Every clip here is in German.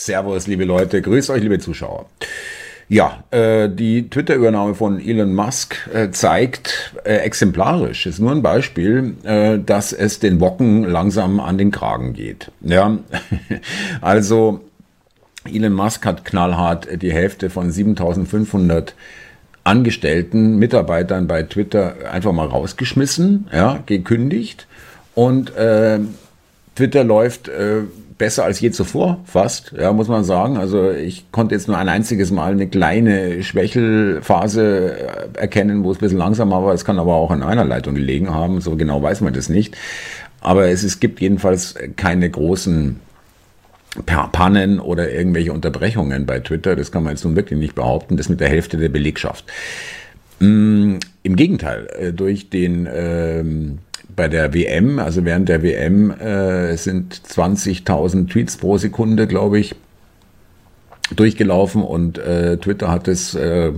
Servus, liebe Leute, grüß euch, liebe Zuschauer. Ja, äh, die Twitter-Übernahme von Elon Musk äh, zeigt äh, exemplarisch, ist nur ein Beispiel, äh, dass es den Wocken langsam an den Kragen geht. Ja, also Elon Musk hat knallhart die Hälfte von 7500 Angestellten, Mitarbeitern bei Twitter einfach mal rausgeschmissen, ja, gekündigt und äh, Twitter läuft äh, besser als je zuvor, fast, ja, muss man sagen. Also ich konnte jetzt nur ein einziges Mal eine kleine Schwächelphase äh, erkennen, wo es ein bisschen langsamer war. Es kann aber auch an einer Leitung gelegen haben, so genau weiß man das nicht. Aber es, es gibt jedenfalls keine großen Pannen oder irgendwelche Unterbrechungen bei Twitter. Das kann man jetzt nun wirklich nicht behaupten. Das mit der Hälfte der Belegschaft. Mm, Im Gegenteil, äh, durch den ähm, bei der WM, also während der WM äh, sind 20.000 Tweets pro Sekunde, glaube ich, durchgelaufen und äh, Twitter hat es äh,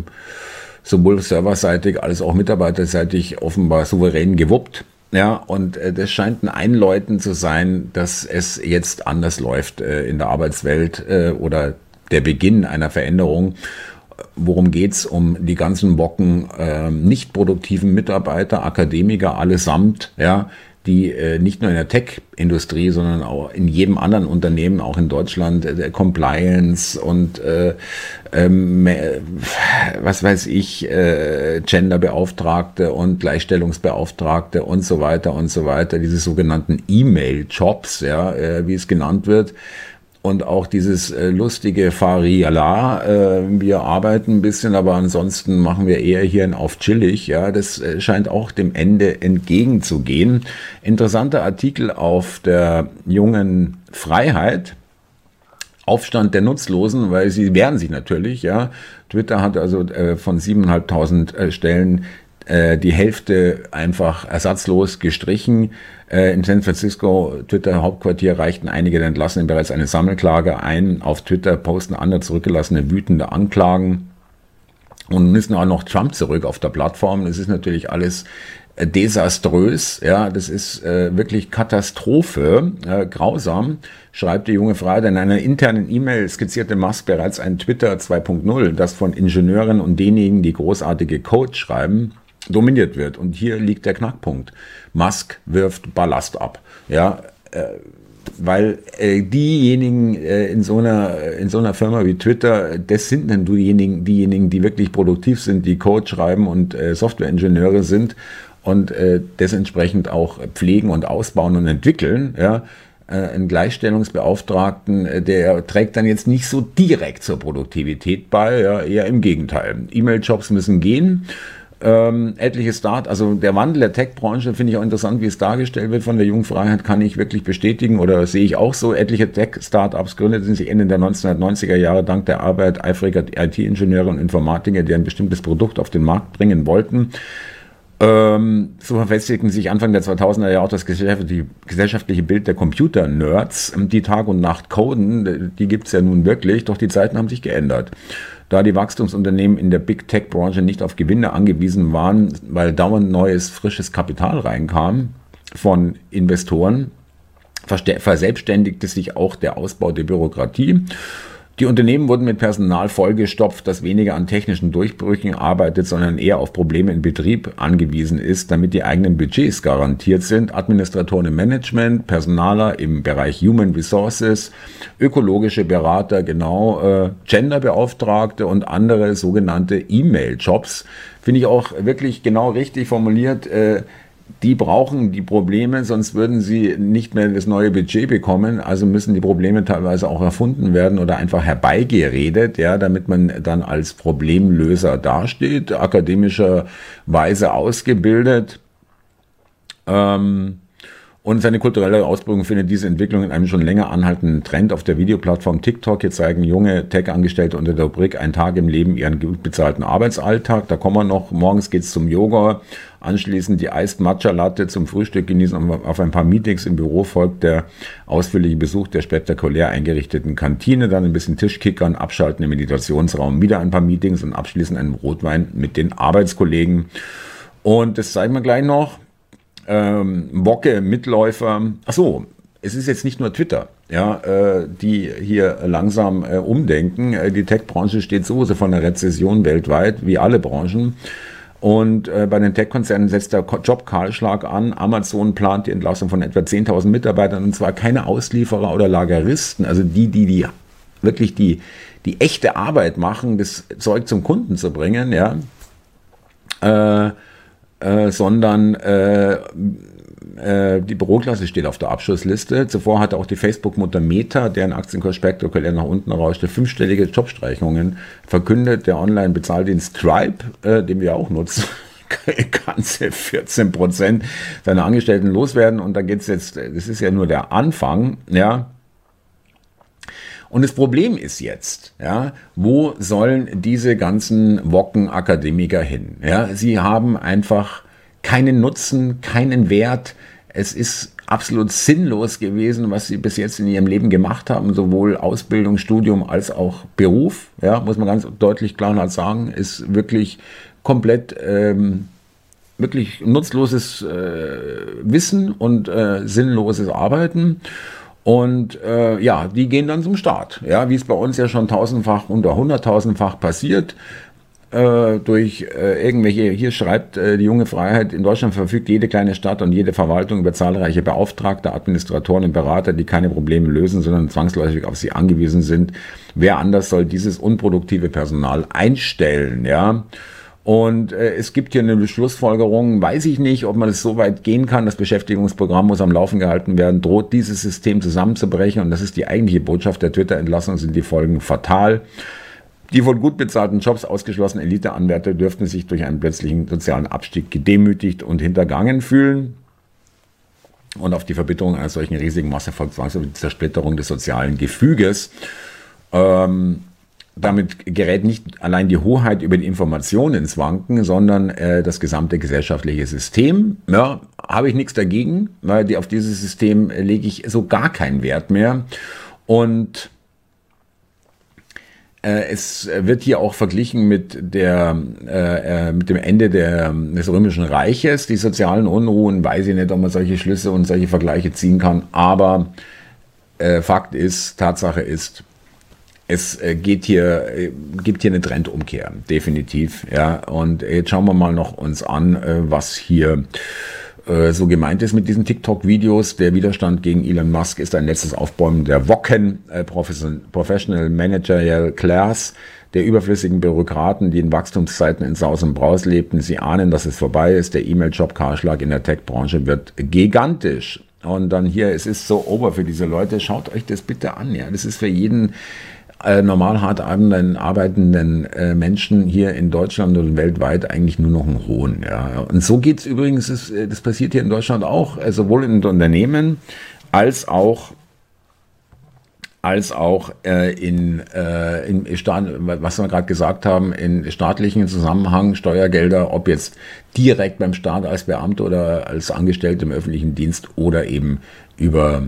sowohl serverseitig als auch mitarbeiterseitig offenbar souverän gewuppt. Ja, und äh, das scheint ein Einläuten zu sein, dass es jetzt anders läuft äh, in der Arbeitswelt äh, oder der Beginn einer Veränderung. Worum geht's? Um die ganzen Bocken äh, nicht produktiven Mitarbeiter, Akademiker allesamt, ja, die äh, nicht nur in der Tech-Industrie, sondern auch in jedem anderen Unternehmen, auch in Deutschland, äh, Compliance und äh, ähm, was weiß ich, äh, Genderbeauftragte und Gleichstellungsbeauftragte und so weiter und so weiter, diese sogenannten E-Mail-Jobs, ja, äh, wie es genannt wird, und auch dieses äh, lustige Fariala, äh, wir arbeiten ein bisschen, aber ansonsten machen wir eher hier ein auf chillig, ja, das äh, scheint auch dem Ende entgegenzugehen. Interessanter Artikel auf der jungen Freiheit, Aufstand der Nutzlosen, weil sie wehren sich natürlich, ja. Twitter hat also äh, von 7.500 äh, Stellen äh, die Hälfte einfach ersatzlos gestrichen. Äh, in San Francisco, Twitter-Hauptquartier, reichten einige der Entlassenen bereits eine Sammelklage ein. Auf Twitter posten andere zurückgelassene wütende Anklagen und müssen auch noch Trump zurück auf der Plattform. Das ist natürlich alles äh, desaströs, ja, das ist äh, wirklich Katastrophe, äh, grausam, schreibt die junge Frau. In einer internen E-Mail skizzierte Musk bereits ein Twitter 2.0, das von Ingenieuren und denjenigen, die großartige Code schreiben, dominiert wird. Und hier liegt der Knackpunkt. Musk wirft Ballast ab. Ja, äh, weil äh, diejenigen äh, in so einer in so einer Firma wie Twitter, das sind dann diejenigen, diejenigen, die wirklich produktiv sind, die Code schreiben und äh, Softwareingenieure sind und äh, das entsprechend auch pflegen und ausbauen und entwickeln. Ja, äh, Gleichstellungsbeauftragten, äh, der trägt dann jetzt nicht so direkt zur Produktivität bei, ja, eher im Gegenteil. E-Mail-Jobs müssen gehen ähm, etliche Start, also der Wandel der Tech-Branche finde ich auch interessant, wie es dargestellt wird von der Jungfreiheit, kann ich wirklich bestätigen oder sehe ich auch so. Etliche Tech-Startups gründeten sich Ende der 1990er Jahre dank der Arbeit eifriger IT-Ingenieure und Informatiker, die ein bestimmtes Produkt auf den Markt bringen wollten. Ähm, so verfestigten sich Anfang der 2000er Jahre auch das gesellschaftliche Bild der Computer-Nerds, die Tag und Nacht coden, die gibt's ja nun wirklich, doch die Zeiten haben sich geändert. Da die Wachstumsunternehmen in der Big Tech-Branche nicht auf Gewinne angewiesen waren, weil dauernd neues, frisches Kapital reinkam von Investoren, verselbstständigte sich auch der Ausbau der Bürokratie die Unternehmen wurden mit Personal vollgestopft, das weniger an technischen Durchbrüchen arbeitet, sondern eher auf Probleme im Betrieb angewiesen ist, damit die eigenen Budgets garantiert sind. Administratoren im Management, Personaler im Bereich Human Resources, ökologische Berater, genau, äh, Genderbeauftragte und andere sogenannte E-Mail-Jobs. Finde ich auch wirklich genau richtig formuliert. Äh, die brauchen die Probleme, sonst würden sie nicht mehr das neue Budget bekommen. Also müssen die Probleme teilweise auch erfunden werden oder einfach herbeigeredet, ja, damit man dann als Problemlöser dasteht, akademischerweise ausgebildet. Ähm, und seine kulturelle Ausbildung findet diese Entwicklung in einem schon länger anhaltenden Trend auf der Videoplattform TikTok. Hier zeigen junge Tech-Angestellte unter der Rubrik Ein Tag im Leben ihren gut bezahlten Arbeitsalltag. Da kommen wir noch. Morgens geht's zum Yoga. Anschließend die Iced Matcha Latte zum Frühstück genießen. Und auf ein paar Meetings im Büro folgt der ausführliche Besuch der spektakulär eingerichteten Kantine. Dann ein bisschen Tischkickern, abschalten im Meditationsraum, wieder ein paar Meetings und abschließend einen Rotwein mit den Arbeitskollegen. Und das zeigen wir gleich noch ähm, Wocke, Mitläufer. Ach so, es ist jetzt nicht nur Twitter. ja, äh, die hier langsam äh, umdenken. Äh, die Tech-Branche steht sowieso von der Rezession weltweit, wie alle Branchen. Und äh, bei den Tech-Konzernen setzt der Jobkahlschlag an. Amazon plant die Entlassung von etwa 10.000 Mitarbeitern und zwar keine Auslieferer oder Lageristen, also die, die, die wirklich die, die echte Arbeit machen, das Zeug zum Kunden zu bringen, ja, äh, äh, sondern äh, äh, die Büroklasse steht auf der Abschlussliste. Zuvor hatte auch die Facebook-Mutter Meta, deren Aktienkurs spektakulär nach unten rauschte, fünfstellige Jobstreichungen verkündet. Der Online-Bezahldienst Stripe, äh, den wir auch nutzen, ganze 14 Prozent seiner Angestellten loswerden. Und da geht's jetzt, das ist ja nur der Anfang, ja. Und das Problem ist jetzt, ja, wo sollen diese ganzen Wocken-Akademiker hin? Ja, sie haben einfach keinen Nutzen, keinen Wert. Es ist absolut sinnlos gewesen, was sie bis jetzt in ihrem Leben gemacht haben, sowohl Ausbildung, Studium als auch Beruf. Ja, muss man ganz deutlich klar sagen, ist wirklich komplett ähm, wirklich nutzloses äh, Wissen und äh, sinnloses Arbeiten. Und äh, ja, die gehen dann zum Start. Ja, wie es bei uns ja schon tausendfach, unter hunderttausendfach passiert äh, durch äh, irgendwelche, hier schreibt äh, die junge Freiheit, in Deutschland verfügt jede kleine Stadt und jede Verwaltung über zahlreiche Beauftragte, Administratoren und Berater, die keine Probleme lösen, sondern zwangsläufig auf sie angewiesen sind. Wer anders soll dieses unproduktive Personal einstellen, ja? Und äh, es gibt hier eine Beschlussfolgerung, weiß ich nicht, ob man es so weit gehen kann. Das Beschäftigungsprogramm muss am Laufen gehalten werden, droht dieses System zusammenzubrechen. Und das ist die eigentliche Botschaft der Twitter-Entlassung, sind die Folgen fatal. Die von gut bezahlten Jobs ausgeschlossenen Eliteanwärter dürften sich durch einen plötzlichen sozialen Abstieg gedemütigt und hintergangen fühlen. Und auf die Verbitterung einer solchen riesigen Masse folgt zwangsläufig die Zersplitterung des sozialen Gefüges. Ähm, damit gerät nicht allein die Hoheit über die Informationen ins Wanken, sondern äh, das gesamte gesellschaftliche System. Ja, habe ich nichts dagegen, weil die, auf dieses System lege ich so gar keinen Wert mehr. Und äh, es wird hier auch verglichen mit, der, äh, äh, mit dem Ende der, des Römischen Reiches. Die sozialen Unruhen, weiß ich nicht, ob man solche Schlüsse und solche Vergleiche ziehen kann. Aber äh, Fakt ist, Tatsache ist, es äh, geht hier, äh, gibt hier eine Trendumkehr, definitiv. Ja, und jetzt schauen wir mal noch uns an, was hier äh, so gemeint ist mit diesen TikTok-Videos. Der Widerstand gegen Elon Musk ist ein letztes Aufbäumen der Woken, äh, Professional Managerial Class, der überflüssigen Bürokraten, die in Wachstumszeiten in Saus und Braus lebten. Sie ahnen, dass es vorbei ist. Der E-Mail-Job-Karschlag in der Tech-Branche wird gigantisch. Und dann hier, es ist so ober für diese Leute. Schaut euch das bitte an. Ja, das ist für jeden äh, normal hart arbeitenden, äh, Menschen hier in Deutschland und weltweit eigentlich nur noch ein Hohn. Ja. Und so geht's übrigens, das, äh, das passiert hier in Deutschland auch, äh, sowohl in Unternehmen als auch als auch äh, in, äh, in Staat, was wir gerade gesagt haben, in staatlichen Zusammenhang Steuergelder, ob jetzt direkt beim Staat als Beamter oder als Angestellte im öffentlichen Dienst oder eben über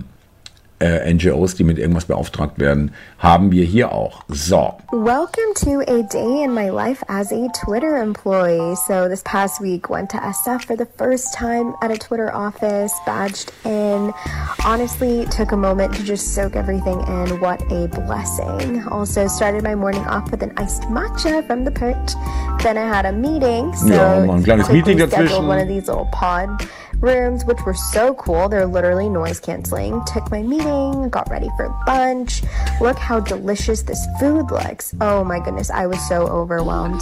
äh, NGOs, die mit irgendwas beauftragt werden, haben wir hier auch. So. Welcome to a day in my life as a Twitter employee. So this past week went to SF for the first time at a Twitter office, badged in. Honestly, took a moment to just soak everything in. What a blessing. Also started my morning off with an iced matcha from the perch. Then I had a meeting. So ja, ein kleines Meeting dazwischen. one of these little pod rooms, which were so cool. They're literally noise canceling. Took my meeting, got ready for lunch. Look how delicious this food looks. Oh my goodness, I was so overwhelmed.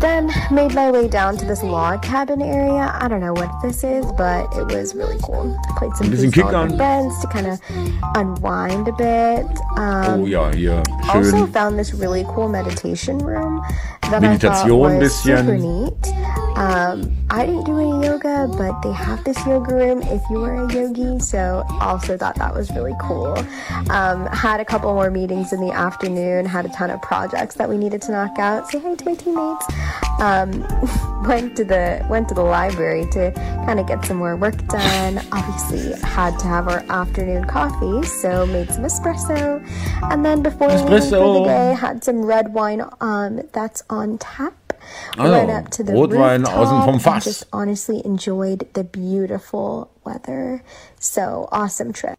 Then made my way down to this log cabin area. I don't know what this is, but it was really cool. Played some with my friends to kind of unwind a bit. Um, oh ja, hier. Schön. Also found this really cool meditation room that Meditation thought was super neat. Um, I didn't do any yoga, but they have this yoga room if you are a yogi, so also thought that was really cool. Um, had a couple more meetings in the afternoon, had a ton of projects that we needed to knock out. Say hi to my teammates. Um, went to the went to the library to kind of get some more work done. Obviously, had to have our afternoon coffee, so made some espresso, and then before espresso. the day, had some red wine um, that's on tap. Also, went up to the Rotwein außen vom Fass. Just honestly enjoyed the beautiful weather. So awesome trip.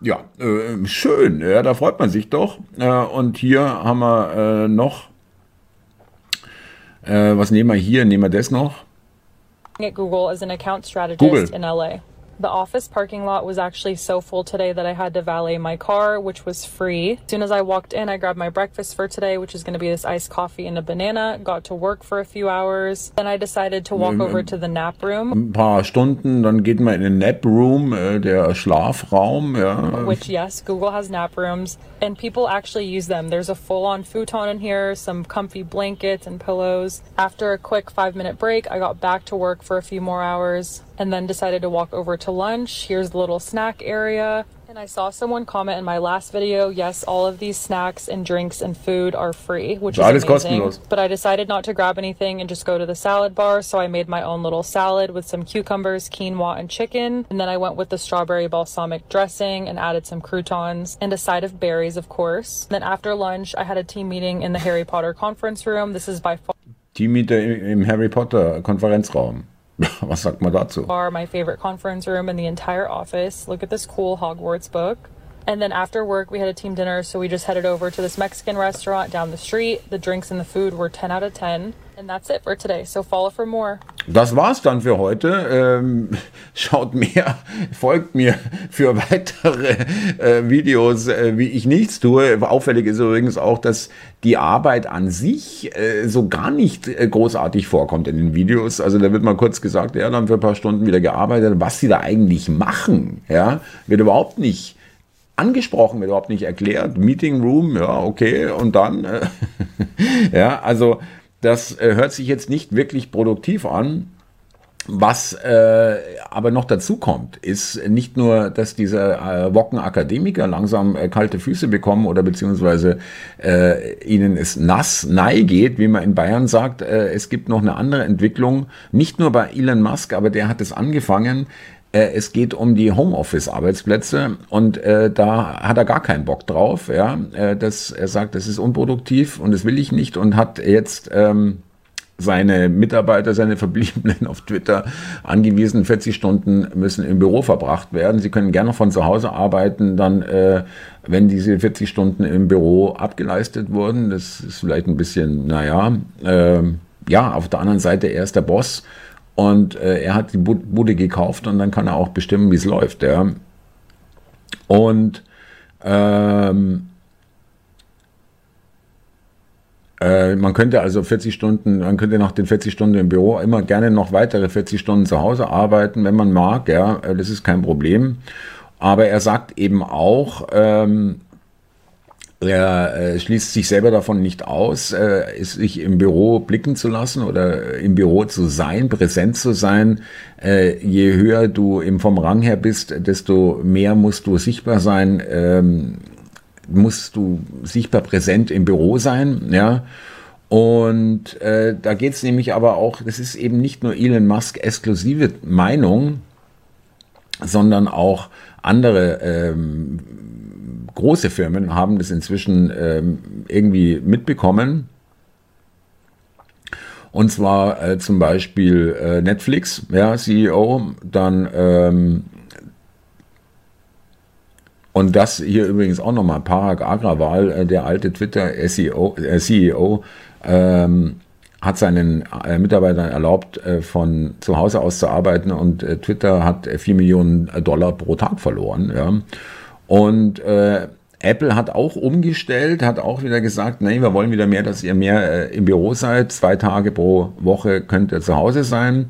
Ja, äh, schön, ja, da freut man sich doch. Äh, und hier haben wir äh, noch, äh, was nehmen wir hier? Nehmen wir das noch? Google as an account strategist Google. in LA. The office parking lot was actually so full today that I had to valet my car, which was free. As soon as I walked in, I grabbed my breakfast for today, which is going to be this iced coffee and a banana. Got to work for a few hours. Then I decided to walk mm, over mm. to the nap room. Ein paar Stunden, dann geht man in den Nap Room, äh, der Schlafraum. Ja. Which, yes, Google has nap rooms, and people actually use them. There's a full-on futon in here, some comfy blankets and pillows. After a quick five-minute break, I got back to work for a few more hours and then decided to walk over to lunch. Here's the little snack area. And I saw someone comment in my last video, yes, all of these snacks and drinks and food are free, which is amazing. Kostenlos. But I decided not to grab anything and just go to the salad bar, so I made my own little salad with some cucumbers, quinoa, and chicken. And then I went with the strawberry balsamic dressing and added some croutons and a side of berries, of course. Then after lunch, I had a team meeting in the Harry Potter conference room. This is by far Teammeeting im Harry Potter Konferenzraum. Was sagt man dazu? Are my favorite conference room in the entire office. Look at this cool Hogwarts book. And then after work, we had a team dinner, so we just headed over to this Mexican restaurant down the street. The drinks and the food were 10 out of 10. And that's it for today. So follow for more. Das war's dann für heute. Ähm, schaut mehr, folgt mir für weitere äh, Videos, äh, wie ich nichts tue. Auffällig ist übrigens auch, dass die Arbeit an sich äh, so gar nicht äh, großartig vorkommt in den Videos. Also da wird mal kurz gesagt, ja, dann für ein paar Stunden wieder gearbeitet. Was sie da eigentlich machen, ja, wird überhaupt nicht angesprochen, wird überhaupt nicht erklärt. Meeting Room, ja, okay, und dann, äh, ja, also das äh, hört sich jetzt nicht wirklich produktiv an. Was äh, aber noch dazu kommt, ist nicht nur, dass diese äh, Wocken-Akademiker langsam äh, kalte Füße bekommen oder beziehungsweise äh, ihnen es nass nahe geht, wie man in Bayern sagt. Äh, es gibt noch eine andere Entwicklung, nicht nur bei Elon Musk, aber der hat es angefangen. Äh, es geht um die Homeoffice-Arbeitsplätze und äh, da hat er gar keinen Bock drauf. Ja, äh, das, er sagt, das ist unproduktiv und das will ich nicht und hat jetzt ähm, seine Mitarbeiter, seine Verbliebenen auf Twitter angewiesen, 40 Stunden müssen im Büro verbracht werden. Sie können gerne von zu Hause arbeiten, dann, äh, wenn diese 40 Stunden im Büro abgeleistet wurden. Das ist vielleicht ein bisschen, naja, äh, ja, auf der anderen Seite, er ist der Boss und äh, er hat die Bude gekauft und dann kann er auch bestimmen, wie es läuft. Ja. Und ähm, äh, man könnte also 40 Stunden, man könnte nach den 40 Stunden im Büro immer gerne noch weitere 40 Stunden zu Hause arbeiten, wenn man mag. Ja, äh, das ist kein Problem. Aber er sagt eben auch, ähm, er äh, schließt sich selber davon nicht aus, äh, sich im Büro blicken zu lassen oder im Büro zu sein, präsent zu sein. Äh, je höher du im, vom Rang her bist, desto mehr musst du sichtbar sein, ähm, musst du sichtbar präsent im Büro sein, ja. Und äh, da geht es nämlich aber auch, das ist eben nicht nur Elon Musk exklusive Meinung, sondern auch andere ähm, große Firmen haben das inzwischen ähm, irgendwie mitbekommen. Und zwar äh, zum Beispiel äh, Netflix, ja, CEO, dann ähm, und das hier übrigens auch nochmal Parag Agrawal, äh, der alte Twitter SEO, äh, CEO, ähm, hat seinen äh, Mitarbeitern erlaubt, äh, von zu Hause aus zu arbeiten und äh, Twitter hat 4 Millionen Dollar pro Tag verloren. Ja. Und äh, Apple hat auch umgestellt, hat auch wieder gesagt, nee, wir wollen wieder mehr, dass ihr mehr äh, im Büro seid. Zwei Tage pro Woche könnt ihr zu Hause sein.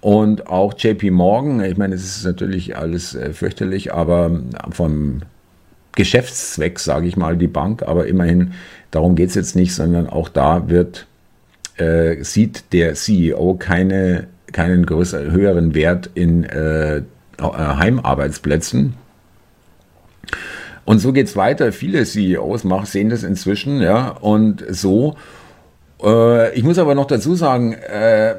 Und auch JP Morgan, ich meine, es ist natürlich alles äh, fürchterlich, aber vom Geschäftszweck, sage ich mal, die Bank, aber immerhin, darum geht es jetzt nicht, sondern auch da wird, äh, sieht der CEO keine, keinen größeren, höheren Wert in äh, Heimarbeitsplätzen und so geht's weiter. Viele CEOs machen, sehen das inzwischen, ja, und so. Äh, ich muss aber noch dazu sagen, äh,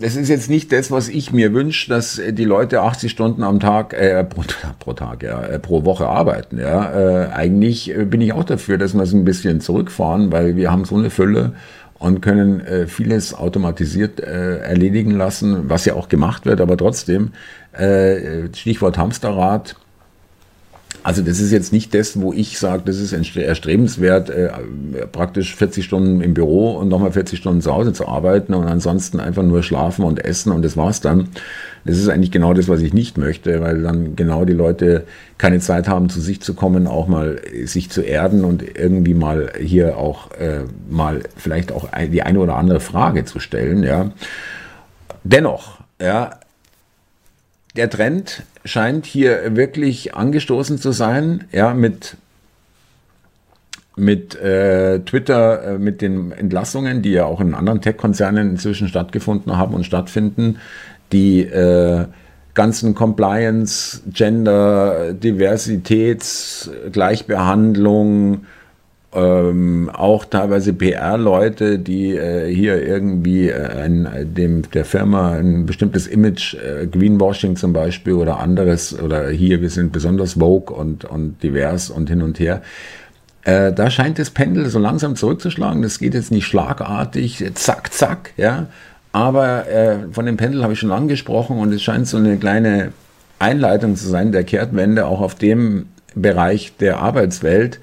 das ist jetzt nicht das, was ich mir wünsche, dass die Leute 80 Stunden am Tag, äh, pro, pro Tag, ja, äh, pro Woche arbeiten. Ja. Äh, eigentlich bin ich auch dafür, dass wir es ein bisschen zurückfahren, weil wir haben so eine Fülle und können äh, vieles automatisiert äh, erledigen lassen, was ja auch gemacht wird, aber trotzdem, äh, Stichwort Hamsterrad, Also das ist jetzt nicht das, wo ich sage, das ist erstrebenswert, äh, praktisch 40 Stunden im Büro und nochmal 40 Stunden zu Hause zu arbeiten und ansonsten einfach nur schlafen und essen und das war's dann. Das ist eigentlich genau das, was ich nicht möchte, weil dann genau die Leute keine Zeit haben, zu sich zu kommen, auch mal sich zu erden und irgendwie mal hier auch äh, mal vielleicht auch die eine oder andere Frage zu stellen. Ja. Dennoch, ja, der Trend scheint hier wirklich angestoßen zu sein, ja, mit mit äh, Twitter, äh, mit den Entlassungen, die ja auch in anderen Tech-Konzernen inzwischen stattgefunden haben und stattfinden, die äh, ganzen Compliance, Gender, Diversitäts, Gleichbehandlung, ähm, auch teilweise PR-Leute, die äh, hier irgendwie äh, ein, dem, der Firma ein bestimmtes Image, äh, Greenwashing zum Beispiel oder anderes, oder hier, wir sind besonders vogue und, und divers und hin und her. Äh, da scheint das Pendel so langsam zurückzuschlagen. Das geht jetzt nicht schlagartig, zack, zack, ja. Aber äh, von dem Pendel habe ich schon angesprochen und es scheint so eine kleine Einleitung zu sein der Kehrtwende auch auf dem Bereich der Arbeitswelt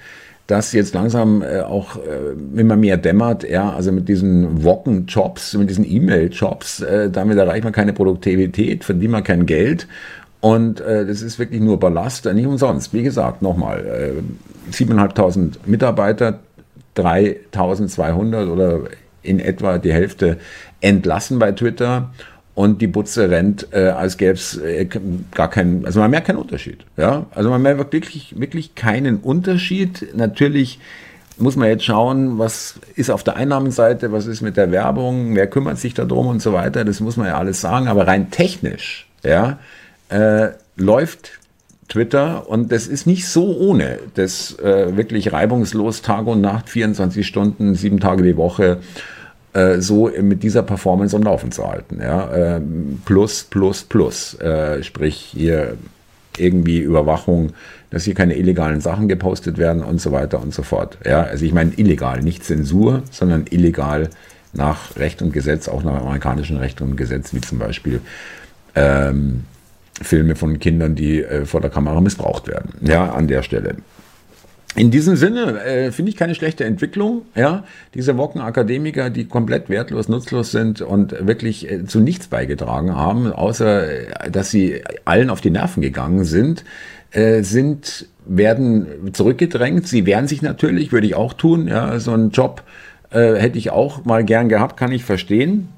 das jetzt langsam äh, auch äh, immer mehr dämmert, ja, also mit diesen Wocken-Jobs, mit diesen E-Mail-Jobs, äh, damit erreicht man keine Produktivität, verdient man kein Geld und äh, das ist wirklich nur Ballast, nicht umsonst. Wie gesagt, nochmal, äh, 7.500 Mitarbeiter, 3.200 oder in etwa die Hälfte entlassen bei Twitter und die Butze rennt, äh, als gäbe es äh, gar keinen, also man merkt keinen Unterschied. Ja? Also man merkt wirklich, wirklich keinen Unterschied. Natürlich muss man jetzt schauen, was ist auf der Einnahmenseite, was ist mit der Werbung, wer kümmert sich darum und so weiter. Das muss man ja alles sagen. Aber rein technisch ja, äh, läuft Twitter und das ist nicht so ohne, das äh, wirklich reibungslos Tag und Nacht, 24 Stunden, sieben Tage die Woche äh, so mit dieser Performance am Laufen zu halten. Ja? Äh, plus, plus, plus. Äh, sprich hier irgendwie Überwachung, dass hier keine illegalen Sachen gepostet werden und so weiter und so fort. Ja? Also ich meine illegal, nicht Zensur, sondern illegal nach Recht und Gesetz, auch nach amerikanischem Recht und Gesetz, wie zum Beispiel ähm, Filme von Kindern, die äh, vor der Kamera missbraucht werden. Ja, an der Stelle. In diesem Sinne äh, finde ich keine schlechte Entwicklung. Ja, diese Wocken-Akademiker, die komplett wertlos, nutzlos sind und wirklich äh, zu nichts beigetragen haben, außer äh, dass sie allen auf die Nerven gegangen sind, äh, sind werden zurückgedrängt. Sie wehren sich natürlich, würde ich auch tun. Ja, so einen Job äh, hätte ich auch mal gern gehabt, kann ich verstehen.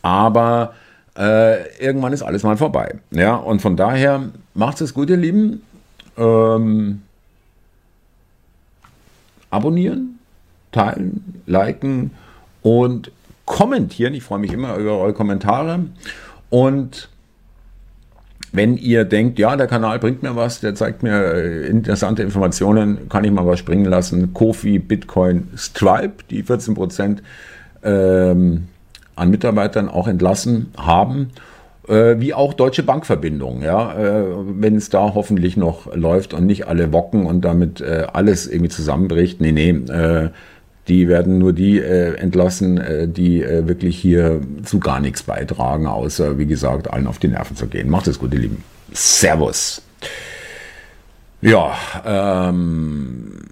Aber äh, irgendwann ist alles mal vorbei. Ja, und von daher macht es gut, ihr Lieben. Ähm, abonnieren, teilen, liken und kommentieren. Ich freue mich immer über eure Kommentare. Und wenn ihr denkt, ja, der Kanal bringt mir was, der zeigt mir äh, interessante Informationen, kann ich mal was springen lassen. Kofi, Bitcoin, Stripe, die 14% ähm, an Mitarbeitern auch entlassen haben äh, wie auch Deutsche Bankverbindung, ja, äh, wenn es da hoffentlich noch läuft und nicht alle wocken und damit äh, alles irgendwie zusammenbricht. Nee, nee, die werden nur die entlassen, die wirklich hier zu gar nichts beitragen, außer, wie gesagt, allen auf die Nerven zu gehen. Macht es gut, ihr Lieben. Servus. Ja, ähm,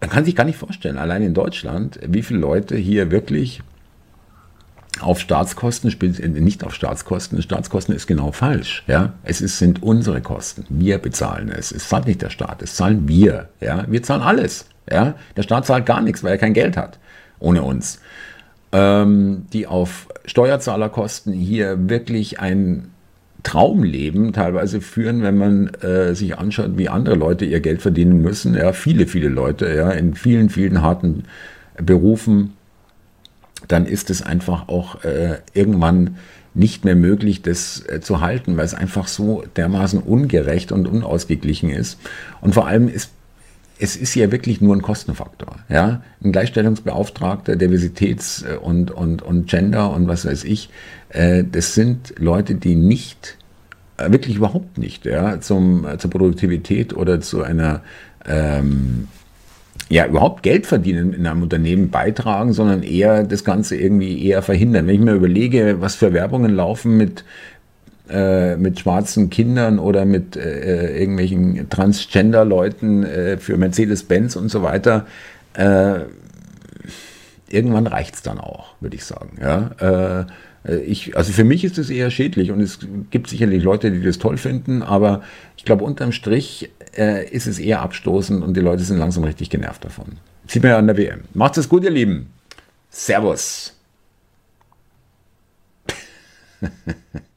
man kann sich gar nicht vorstellen, allein in Deutschland, wie viele Leute hier wirklich auf Staatskosten, nicht auf Staatskosten, Staatskosten ist genau falsch. Ja? Es ist, sind unsere Kosten. Wir bezahlen es. Es zahlt nicht der Staat, es zahlen wir. Ja? Wir zahlen alles. Ja? Der Staat zahlt gar nichts, weil er kein Geld hat. Ohne uns. Ähm, die auf Steuerzahlerkosten hier wirklich ein Traumleben teilweise führen, wenn man äh, sich anschaut, wie andere Leute ihr Geld verdienen müssen. Ja, viele, viele Leute, ja, in vielen, vielen harten Berufen dann ist es einfach auch äh, irgendwann nicht mehr möglich, das äh, zu halten, weil es einfach so dermaßen ungerecht und unausgeglichen ist. Und vor allem ist es ist ja wirklich nur ein Kostenfaktor. Ja? Ein Gleichstellungsbeauftragter, Diversitäts- und, und, und Gender und was weiß ich, äh, das sind Leute, die nicht, äh, wirklich überhaupt nicht, ja, zum, äh, zur Produktivität oder zu einer ähm, ja, überhaupt Geld verdienen in einem Unternehmen beitragen, sondern eher das Ganze irgendwie eher verhindern. Wenn ich mir überlege, was für Werbungen laufen mit äh, mit schwarzen Kindern oder mit äh, irgendwelchen Transgender-Leuten äh, für Mercedes-Benz und so weiter. Äh, irgendwann reicht es dann auch, würde ich sagen. Ja? Äh, ich, also für mich ist es eher schädlich und es gibt sicherlich Leute, die das toll finden, aber ich glaube, unterm Strich äh, ist es eher abstoßend und die Leute sind langsam richtig genervt davon. Sieht man ja an der WM. Macht's es gut, ihr Lieben. Servus.